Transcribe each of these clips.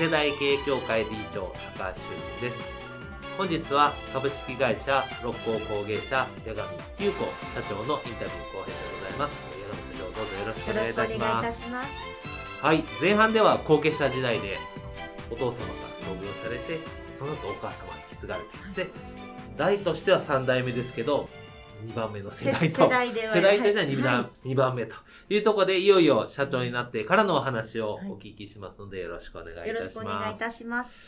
世代経営協会理事長高橋修人です。本日は株式会社六甲工芸社八神優子社長のインタビュー後編でございます。八神社長どうぞよろしくお願いいたします。はい前半では後継者時代でお父様が創業されてその後お母様に引き継がれてで代としては3代目ですけど2番目の世代と、世代では。世代としては2番,、はい、2番目というところで、いよいよ社長になってからのお話をお聞きしますので、よろしくお願いいたします。よろしくお願いいたします。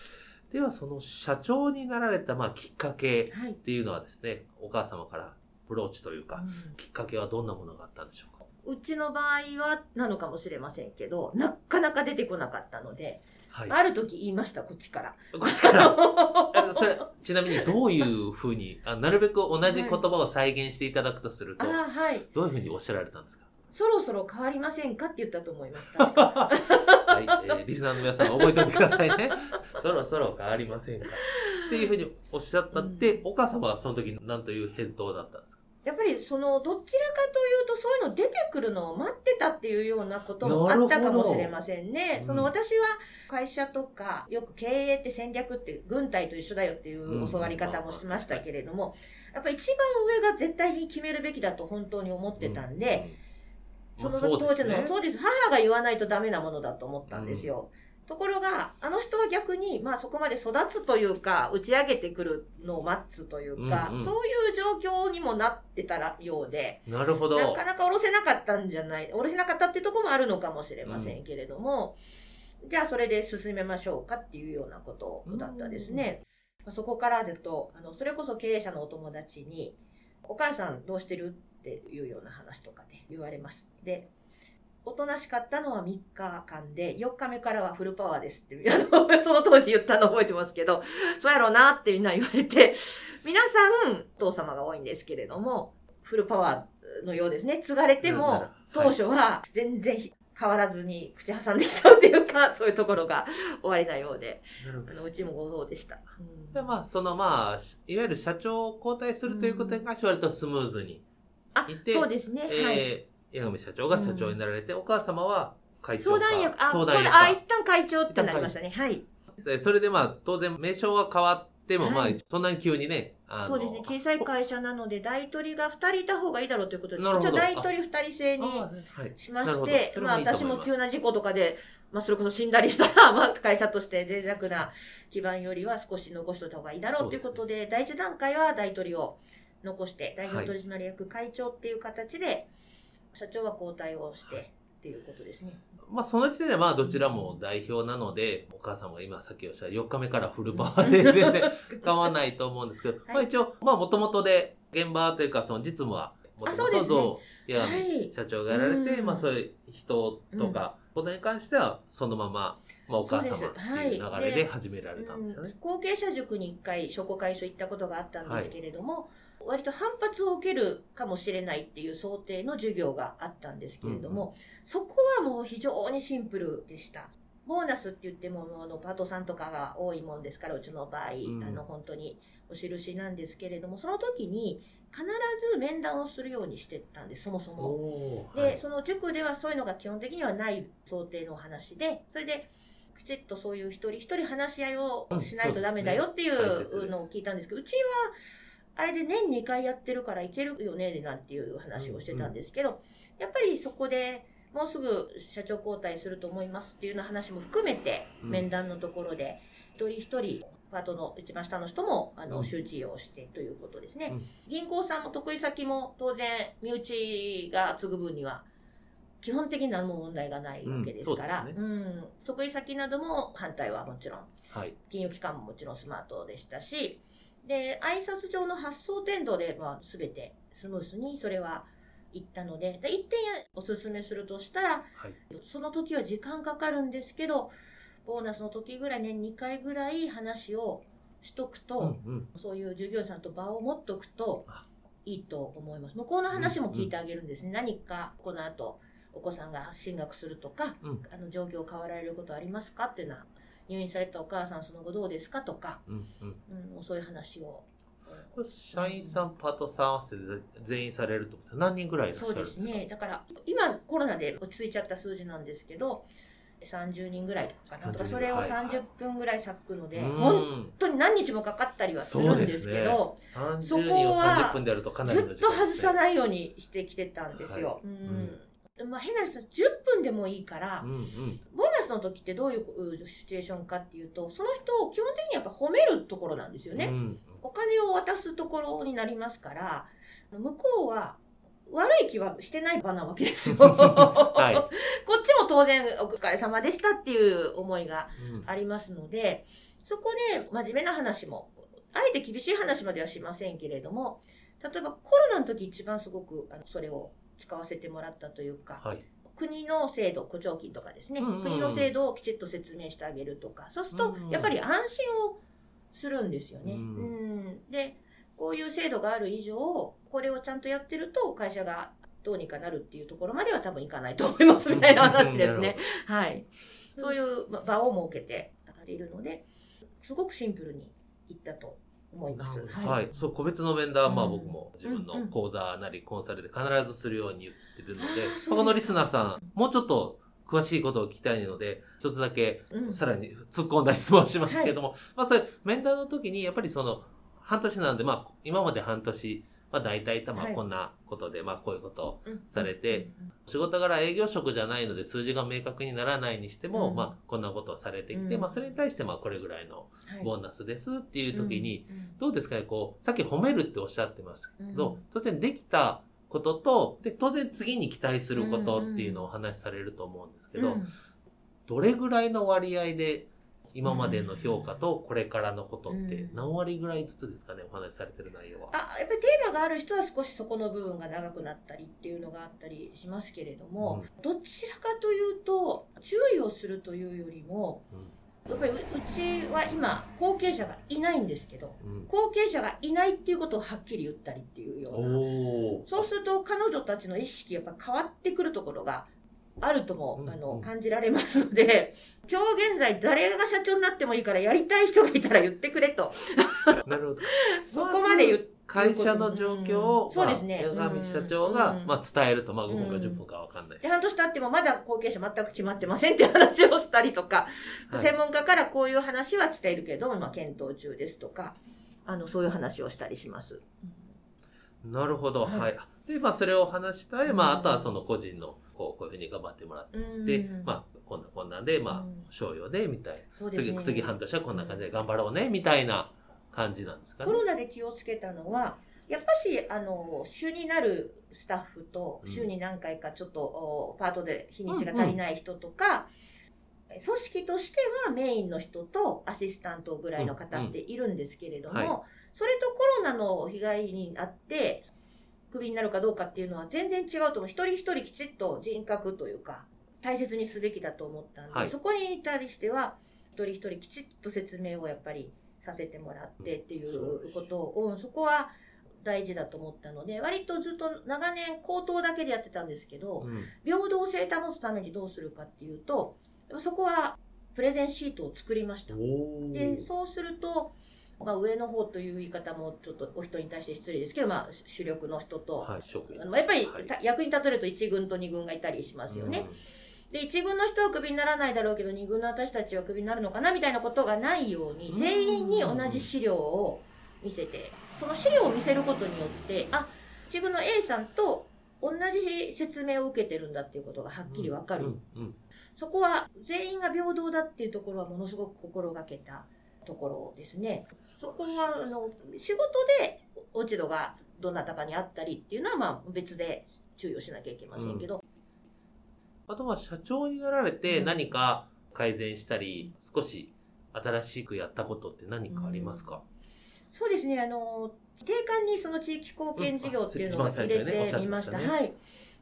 では、その社長になられた、まあ、きっかけっていうのはですね、はい、お母様からブローチというか、うん、きっかけはどんなものがあったんでしょうか？うちの場合はなのかもしれませんけど、なかなか出てこなかったので、はい、ある時言いました、こっちから。こっちから。それ、ちなみにどういうふうに、あなるべく同じ言葉を再現していただくとすると、はい、どういうふうにおっしゃられたんですか？そろそろ変わりませんか？って言ったと思います。はい、えー、リスナーの皆さん覚えておいてくださいね。そろそろ変わりませんか？っていうふうにおっしゃったって、うん、お母様はその時何という返答だったんですか？やっぱりそのどちらかというとそういうの出てくるのを待ってたっていうようなこともあったかもしれませんね。その私は会社とかよく経営って戦略って軍隊と一緒だよっていう教わり方もしましたけれども、やっぱ一番上が絶対に決めるべきだと本当に思ってたんで、その当時の、そうです、母が言わないとダメなものだと思ったんですよ。うんところが、あの人は逆に、まあそこまで育つというか、打ち上げてくるのを待つというか、うんうん、そういう状況にもなってたらようで、なるほど。なかなか下ろせなかったんじゃない、下ろせなかったっていうところもあるのかもしれませんけれども、うん、じゃあそれで進めましょうかっていうようなことだったですね。うん、そこからだと、あの、それこそ経営者のお友達に、お母さんどうしてるっていうような話とかで言われます。で、おとなしかったのは3日間で、4日目からはフルパワーですって、あの、その当時言ったの覚えてますけど、そうやろうなってみんな言われて、皆さん、父様が多いんですけれども、フルパワーのようですね。継がれても、当初は全然変わらずに口挟んできたっていうか、そういうところが 終わりなようで、あのうちもご同でした。うん、でまあ、そのまあ、いわゆる社長を交代するということに関して割とスムーズにあ、そうですね。えー、はい江上社長が社長になられて、うん、お母様は会長相談役、あ、相談役あ、一旦会長ってなりましたね。はい。それでまあ、当然名称が変わっても、まあ、そんなに急にね、そうですね。小さい会社なので、大取りが2人いた方がいいだろうということで、一応大取り2人制にしまして、まあ私も急な事故とかで、まあそれこそ死んだりしたら、まあ会社として脆弱な基盤よりは少し残しておいた方がいいだろうということで、第一段階は大取りを残して、代表取締役会長っていう形で、社長は交代をして、っていうことですね。まあ、その時点でまあ、どちらも代表なので、お母さんも今さっきおっしゃる4日目からフルパワーで全然変わらないと思うんですけど、はい、まあ一応、まあ、もともとで、現場というか、その実務は、もともや、社長がやられて、まあ、そういう人とか、ことに関しては、そのまま、まあ、お母様っていう流れで始められたんですよね。後継者塾に一回、商工会所行ったことがあったんですけれども、はい割と反発を受けるかもしれないっていう想定の授業があったんですけれども、うん、そこはもう非常にシンプルでした。ボーナスって言っても、あの、パートさんとかが多いもんですから、うちの場合、うん、あの、本当にお印なんですけれども、その時に必ず面談をするようにしてたんです、そもそも。で、はい、その塾ではそういうのが基本的にはない想定の話で、それで、きちっとそういう一人一人話し合いをしないとダメだよっていうのを聞いたんですけど、うちは、あれで年2回やってるからいけるよね、なんていう話をしてたんですけど、やっぱりそこでもうすぐ社長交代すると思いますっていうような話も含めて、面談のところで、一人一人パートの一番下の人も、あの、うん。周知をしてということですね。うん。銀行さんも得意先も当然、身内が継ぐ分には、基本的に何も問題がないわけですから、うん。得意先なども反対はもちろん、はい。金融機関ももちろんスマートでしたし、で、挨拶上の発送程度で、まあ、すべてスムースにそれは行ったので、で一点お勧めするとしたら、はい。その時は時間かかるんですけど、ボーナスの時ぐらい年2回ぐらい話をしとくと、うんうん。そういう従業員さんと場を持っとくとあいいと思います。向こうの話も聞いてあげるんですね。何かこの後お子さんが進学するとか、うんあの状況変わられることありますかっていうのは、入院されたお母さんその後どうですか？とか、うんうん。うん、そういう話を。これ社員さん、パートさん合わせて全員されるってことですか何人ぐらいいらっしゃそうるんですか？ですね。だから、今コロナで落ち着いちゃった数字なんですけど、30人ぐらいとかかなとか、30それをはい。30分ぐらい割くので、うん。本当に何日もかかったりはするんですけど、30そこ人をは30分でやるとかなずっと外さい。ないようにしてきてたんですよ。はい。うんまあ、変な話10分でもいいからう、んうん。ボーナスの時ってどういううシチュエーションかっていうと、その人を基本的にやっぱ褒めるところなんですよね。うんお金を渡すところになりますから、向こうは悪い気はしてない場なわけですよ。はい こっちも当然お疲れ様でしたっていう思いがうんありますので、そこで真面目な話も、あえて厳しい話まではしませんけれども、例えばコロナの時一番すごくあのそれを使わせてもらったというか、はい。国の制度、補助金とかですね、うんうんうん国の制度をきちっと説明してあげるとか、そうするとやっぱり安心をするんですよね。ううんんで、こういう制度がある以上、これをちゃんとやってると会社がどうにかなるっていうところまでは多分いかないと思いますみたいな話ですね。はい。そういうま場を設けているので、すごくシンプルにいったと思います。はい、そう個別の面談はまあうん。僕も自分うんうん。の講座なりコンサルで必ずするように言ってるので、うですか。まあこのリスナーさんもうちょっと詳しいことを聞きたいので一つだけうんさらに突っ込んだ質問をしますけれども、まあそれ面談の時にやっぱりその半年なんでまあ今まで半年まあ大体まあはい。こんなことでまあこういうことされて、仕事柄営業職じゃないので数字が明確にならないにしても、うん。まあこんなことをされてきて、うん。まあそれに対してまあこれぐらいのはい。ボーナスですっていう時に、どうですかね、こう、さっき褒めるっておっしゃってますけど、うん。当然できたことと、で、当然次に期待することっていうのをお話しされると思うんですけど、うん。どれぐらいの割合で今までの評価とこれからのことってうん。何割ぐらいずつですかね、お話しされてる内容は。あやっぱりテーマがある人は少しそこの部分が長くなったりっていうのがあったりしますけれども、どちらかというと注意をするというよりもやっぱりううちは今後継者がいないんですけどうん。うん後継者がいないっていうことをはっきり言ったりっていうような。そうすると彼女たちの意識やっぱ変わってくるところがあるとも、うんあのうん感じられますので 今日現在誰が社長になってもいいからやりたい人がいたら言ってくれと なるほど。そこまで言って会社の状況を、うんそうですねまあ八神社長が、うんまあ、伝えると、まあ、5分かうん10分かわかんない。で半年経ってもまだ後継者全く決まってませんって話をしたりとか、はい専門家からこういう話は来ているけど、まあ、検討中ですとかあのそういう話をしたりします。なるほど。はいはい。で、まあ、それを話したい。うん。まあ、あとはその個人の、こう、こういうふうに頑張ってもらって、うん。まあ、こんなこんなんで、まあうん、賞与で、みたいな。ね。次、次半年はこんな感じで頑張ろうね、みたいな感じなんですかね。コロナで気をつけたのはやっぱしあの週になるスタッフとうん。週に何回かちょっと、おパートで日にちが足りない人とか、組織としてはメインの人とアシスタントぐらいの方っているんですけれども、それとコロナの被害にあってクビになるかどうかっていうのは全然違うと思う。一人一人きちっと人格というか大切にすべきだと思ったんで、はい。そこに対しては一人一人きちっと説明をやっぱりさせてもらってっていうことを、うん、そこは大事だと思ったので割とずっと長年口頭だけでやってたんですけど、うん。平等性保つためにどうするかっていうとそこはプレゼンシートを作りました。でそうすると、まあ、上の方という言い方もちょっとお人に対して失礼ですけど、まあ、主力の人と、はい、あのやっぱり、役に立てると1軍と2軍がいたりしますよね。で1軍の人はクビにならないだろうけど2軍の私たちはクビになるのかなみたいなことがないようにうん。全員に同じ資料を見せてその資料を見せることによってあ1軍の A さんと同じ説明を受けてるんだっていうことがはっきりわかる、うんうん。そこは全員が平等だっていうところはものすごく心がけたところですね。そこは、あの、仕事で落ち度がどなたかにあったりっていうのは、まあ別で注意をしなきゃいけませんけど。あとは社長になられて何か改善したり、少し新しくやったことって何かありますか、そうですね、あの、定款にその地域貢献事業っていうのを入れてみました。はい。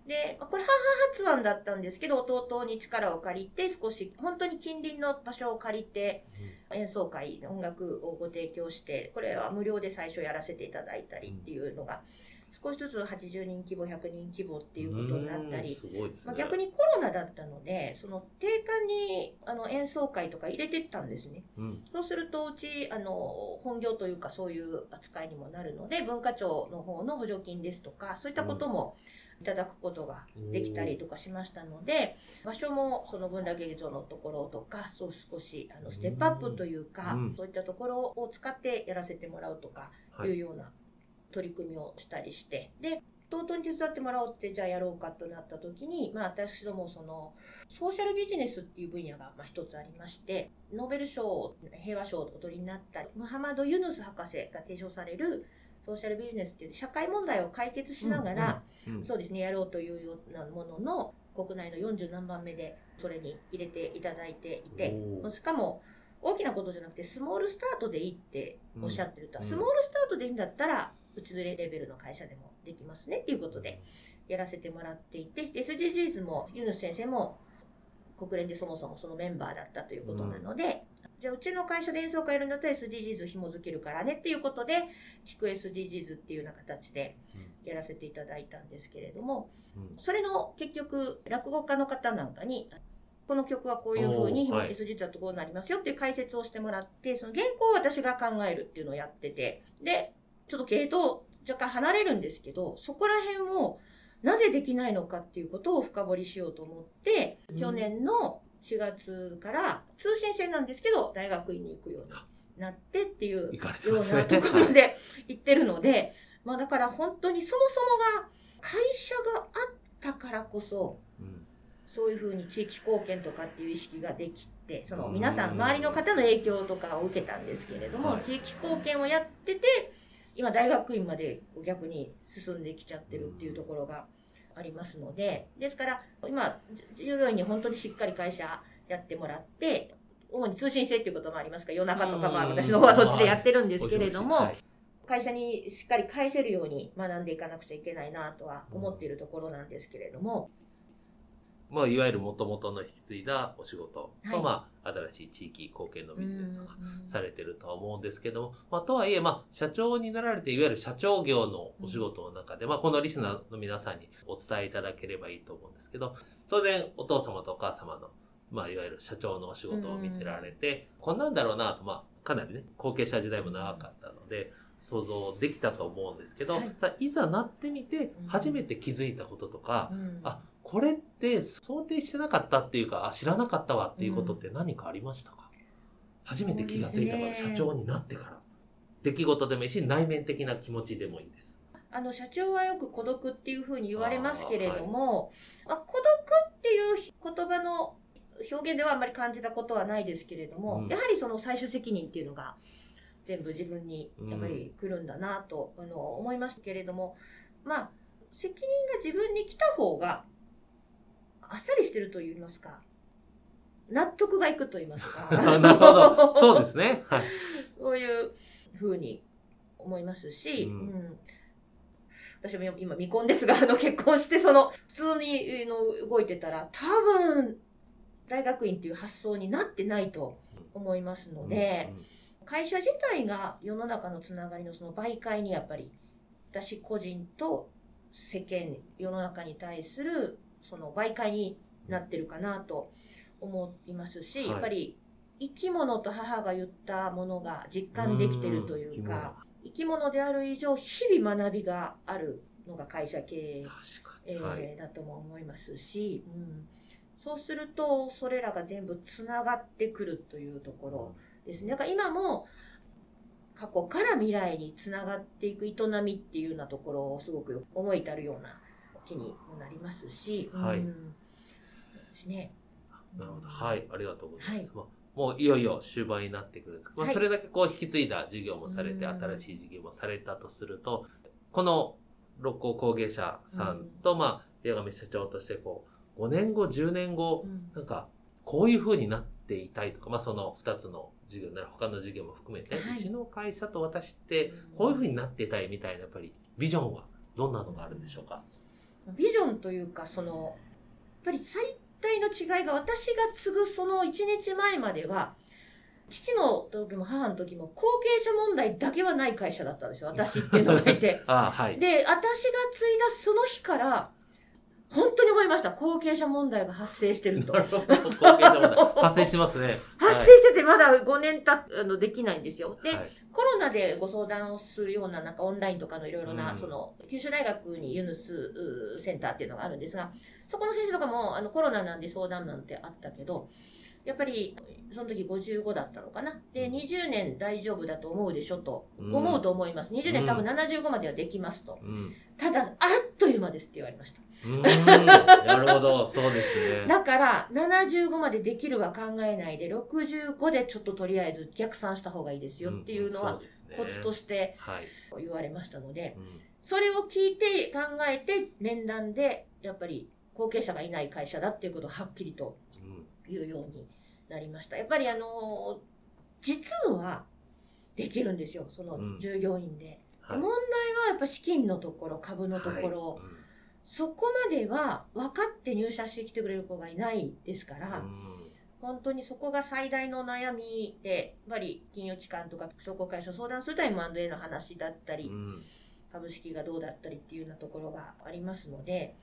で、これ母発案だったんですけど、弟に力を借りて、少し、本当に近隣の場所を借りて、演奏会、音楽をご提供して、これは無料で最初やらせていただいたりっていうのが、少しずつ80人規模、100人規模っていうことになったり、ね、まあ、逆にコロナだったので、その定款にあの演奏会とか入れてったんですね。うん、そうすると、うち、あの、本業というかそういう扱いにもなるので、文化庁の方の補助金ですとか、そういったことも、いただくことができたりとかしましたので、場所もその文楽劇場のところとか、そう少しあのステップアップというか、そういったところを使ってやらせてもらうとかい。うような取り組みをしたりして、で、弟に手伝ってもらおうってじゃあやろうかとなった時に、まあ私どもそのソーシャルビジネスっていう分野がまあ一つありまして、ノーベル賞、平和賞をお取りになったり、ムハマド・ユヌス博士が提唱されるソーシャルビジネスっていう社会問題を解決しながら、うんうんうん、そうですね、やろうというようなものの国内の40何番目でそれに入れていただいていて、しかも大きなことじゃなくてスモールスタートでいいっておっしゃってると、うん、スモールスタートでいいんだったらうちずれレベルの会社でもできますねっていうことでやらせてもらっていて、SDGs もユヌス先生も国連でそもそもそのメンバーだったということなので、うん、じゃあうちの会社で演奏会やるんだったら SDGs 紐づけるからねっていうことで、聞く SDGs っていうような形でやらせていただいたんですけれども、うん、それの結局、落語家の方なんかに、この曲はこういうふうに SDGs だとこうなりますよっていう解説をしてもらって、その原稿を私が考えるっていうのをやってて、で、ちょっと系統若干離れるんですけど、そこら辺をなぜできないのかっていうことを深掘りしようと思って、うん、去年の4月から通信制なんですけど、大学院に行くようになってっていうようなところで行ってるので、まあだから本当にそもそもが会社があったからこそ、そういうふうに地域貢献とかっていう意識ができて、その皆さん、周りの方の影響とかを受けたんですけれども、地域貢献をやってて、今大学院まで逆に進んできちゃってるっていうところがありますので、ですから、今、従業員に本当にしっかり会社やってもらって、主に通信制っていうこともありますから、夜中とかは私の方はそっちでやってるんですけれども、会社にしっかり返せるように学んでいかなくちゃいけないなとは思っているところなんですけれども、まあ、いわゆるもともとの引き継いだお仕事と、はい、まあ、新しい地域貢献のビジネスとかされてるとは思うんですけども、まあ、とはいえ、まあ、社長になられて、いわゆる社長業のお仕事の中で、まあ、このリスナーの皆さんにお伝えいただければいいと思うんですけど、当然、お父様とお母様の、まあ、いわゆる社長のお仕事を見てられて、こんなんだろうなと、まあ、かなりね、後継者時代も長かったので、想像できたと思うんですけど、はい、いざなってみて初めて気づいたこととか、うん、あこれって想定してなかったっていうか、あ、知らなかったわっていうことって何かありましたか、うん、初めて気がついたから、社長になってから。出来事でもいいし、内面的な気持ちでもいいです。あの、社長はよく孤独っていうふうに言われますけれども、あ、はい、孤独っていう言葉の表現ではあんまり感じたことはないですけれども、うん、やはりその最終責任っていうのが全部自分にやっぱり来るんだなと、あの思いましたけれども、まあ、責任が自分に来た方があっさりしてると言いますか、納得がいくと言いますか。なるほど。そうですね。はい。そういうふうに思いますし、うん、うん、私も今未婚ですが、あの結婚してその普通にの動いてたら多分大学院っていう発想になってないと思いますので、うんうん、会社自体が世の中のつながりのその媒介にやっぱり私個人と世間、世の中に対するその媒介になってるかなと思いますし、はい、やっぱり生き物と母が言ったものが実感できてるというか、生き物である以上、日々学びがあるのが会社経営、えーはい、だとも思いますし、うん、そうすると、それらが全部つながってくるというところですね。だから今も、過去から未来につながっていく営みっていうようなところをすごく思い至るような気にもなりますし、はい。うん、ね。なるほど。はい。ありがとうございます。はいまあもういよいよ終盤になってくるんですまあはいそれだけこう引き継いだ事業もされて、うん新しい事業もされたとすると、この六甲工芸社さんと、まあ、八神社長としてこう、5年後、10年後、なんか、こういう風になっていたいとか、まあその2つの事業なら他の事業も含めて、はいうちの会社と私ってこういう風になっていたいみたいな、やっぱりビジョンはどんなのがあるんでしょうか？ビジョンというかそのやっぱり最大の違いが私が継ぐその1日前までは父の時も母の時も後継者問題だけはない会社だったんですよ私っていうのがいて はい。で私が継いだその日から本当に思いました。後継者問題が発生してると。後継者問題。発生しますね。発生しててまだ5年たあのできないんですよ。で、はい。コロナでご相談をするようななんかオンラインとかのいろいろな、うん。その九州大学にユヌスセンターっていうのがあるんですがそこの先生とかもあのコロナなんで相談なんてあったけどやっぱりその時55だったのかな。で20年大丈夫だと思うでしょとうん。思うと思います。20年多分うん75まではできますと。うん。ただあっという間ですって言われました。なるほど。そうですね。だから75までできるは考えないで65でちょっととりあえず逆算した方がいいですよっていうのはコツとししてはい。言われましたのでうん。それを聞いて考えて面談でやっぱり後継者がいない会社だっていうことをはっきりとうん言うようになりました。やっぱりあの実務はできるんですよ。そのうん。従業員で、はい。問題はやっぱ資金のところ株のところ、はい。そこまでは分かって入社してきてくれる子がいないですから、うん。本当にそこが最大の悩みでやっぱり金融機関とか商工会社を相談すると M&A の話だったり、うん株式がどうだったりっていうようなところがありますので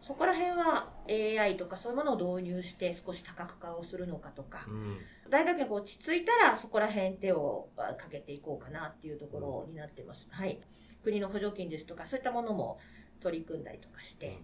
そこら辺は AI とかそういうものを導入して少し多角化をするのかとかうん。大学が落ち着いたらそこら辺手をあかけていこうかなっていうところになってます、はい、国の補助金ですとかそういったものも取り組んだりとかして、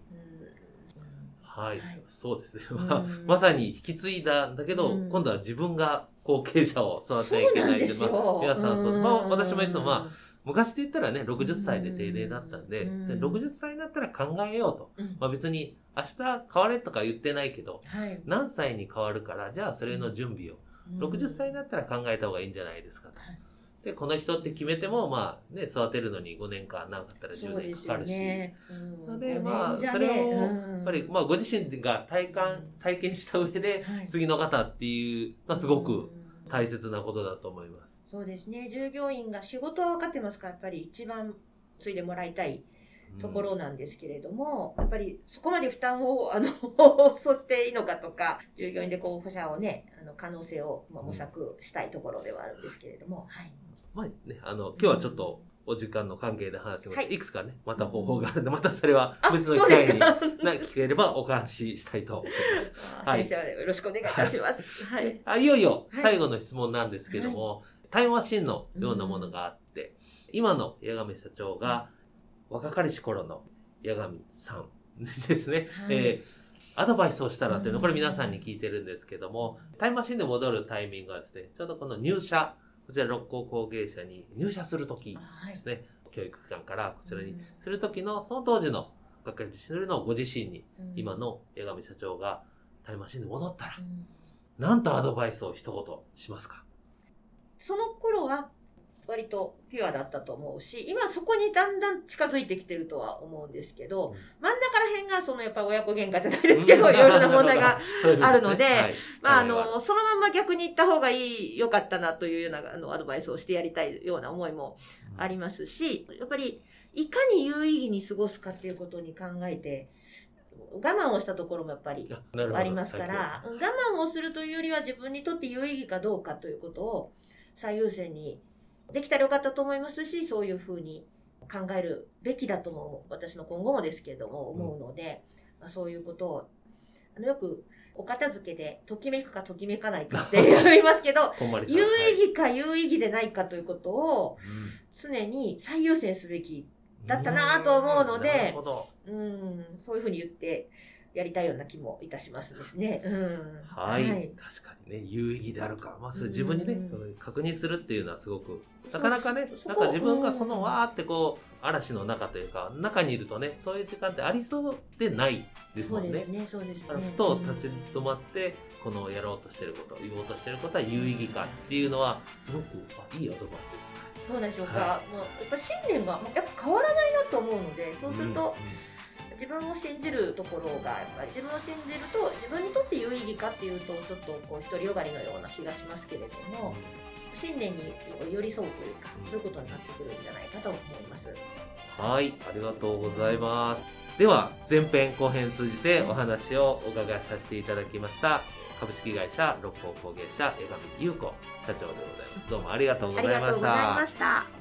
はい、はいそうですね。うんまあ、まさに引き継いだんだけど、うん。今度は自分が後継者を育てそなきゃいうけないって、まあ、皆さんそう、まあ、私もいつもまあ、あ、昔で言ったらね、60歳で定年だったんで、うん。それ60歳になったら考えようと。うん。まあ別に、明日変われとか言ってないけど、はい、何歳に変わるから、じゃあそれの準備を、60歳になったら考えた方がいいんじゃないですかと。はい。で、この人って決めても、まあね、育てるのに5年間、長かったら10そうですよ年かかるし。ね。うん。のでまあそれをねやうんっぱり、まあご自身が体感、体験した上で、はい。次の方っていう、まあすごくうん。大切なことだと思います。そうですね。従業員が仕事は分かってますから、やっぱり一番継いでもらいたいところなんですけれども、やっぱりそこまで負担を、あの、そしていいのかとか、従業員で候補者をね、あの、可能性をまあ模索したいところではあるんですけれども、はい。まあね、あの、今日はちょっとお時間の関係で話します、はいい、くつかね、また方法があるんで、またそれはあ、別の機会に 聞ければお話ししたいと思います。はい先生、よろしくお願いいたします。はい。あいよいよはい最後の質問なんですけども、タイムマシンのようなものがあって、今の八神社長が若かりし頃の八神さん ですね、はい。えーアドバイスをしたらっていうの、うん。これ皆さんに聞いてるんですけども、タイムマシンで戻るタイミングはですね、ちょうどこの入社、こちら六甲工芸社に入社するときはい。ですね、教育機関からこちらにうんするときの、その当時の若かりしのご自身に、うん。今の八神社長がタイムマシンで戻ったらう、ん。なんとアドバイスを一言しますか？その頃は割とピュアだったと思うし、今そこにだんだん近づいてきてるとは思うんですけど、真ん中ら辺がそのやっぱ親子喧嘩じゃないですけど、いろいろな問題が、あるのではい。まああの、そのまま逆に行った方がいい、良かったなというようなあのアドバイスをしてやりたいような思いもありますし、やっぱりいかに有意義に過ごすかっていうことに考えて、我慢をしたところもやっぱりありますから、我慢をするというよりは自分にとって有意義かどうかということを最優先にできたらよかったと思いますし、そういうふうに考えるべきだとも、私の今後もですけれども思うので、まあ、そういうことを、あのよくお片付けでときめくかときめかないかって 言いますけど、有はい意義か有意義でないかということをうん。常に最優先すべきだったなと思うのでなるほど。うん、そういうふうに言ってやりたいような気もいたしますですね。うん、はい、確かにね、有意義であるか、まず自分にね、うん確認するっていうのはすごく、なかなかね、なんか自分がそのうん。わーってこう、嵐の中というか、中にいるとね、そういう時間ってありそうでないですもんね。そうです。ね、そうですね。だからふと立ち止まって、このやろうとしてること、言おうとしてることは有意義かっていうのは、すごくあいいアドバイスですね。そうでしょうか、はもうやっぱ信念がやっぱ変わらないなと思うので、そうすると、うん自分を信じるところがやっぱり自分を信じると自分にとって有意義かっていうとちょっとこう独りよがりのような気がしますけれども、信念に寄り添うというか、うんそういうことになってくるんじゃないかと思います。はい、ありがとうございます。では、前編後編通じてお話をお伺いさせていただきました。株式会社六甲工芸社江上優子社長でございます。どうもありがとうごあざいましりがとうございたま。した。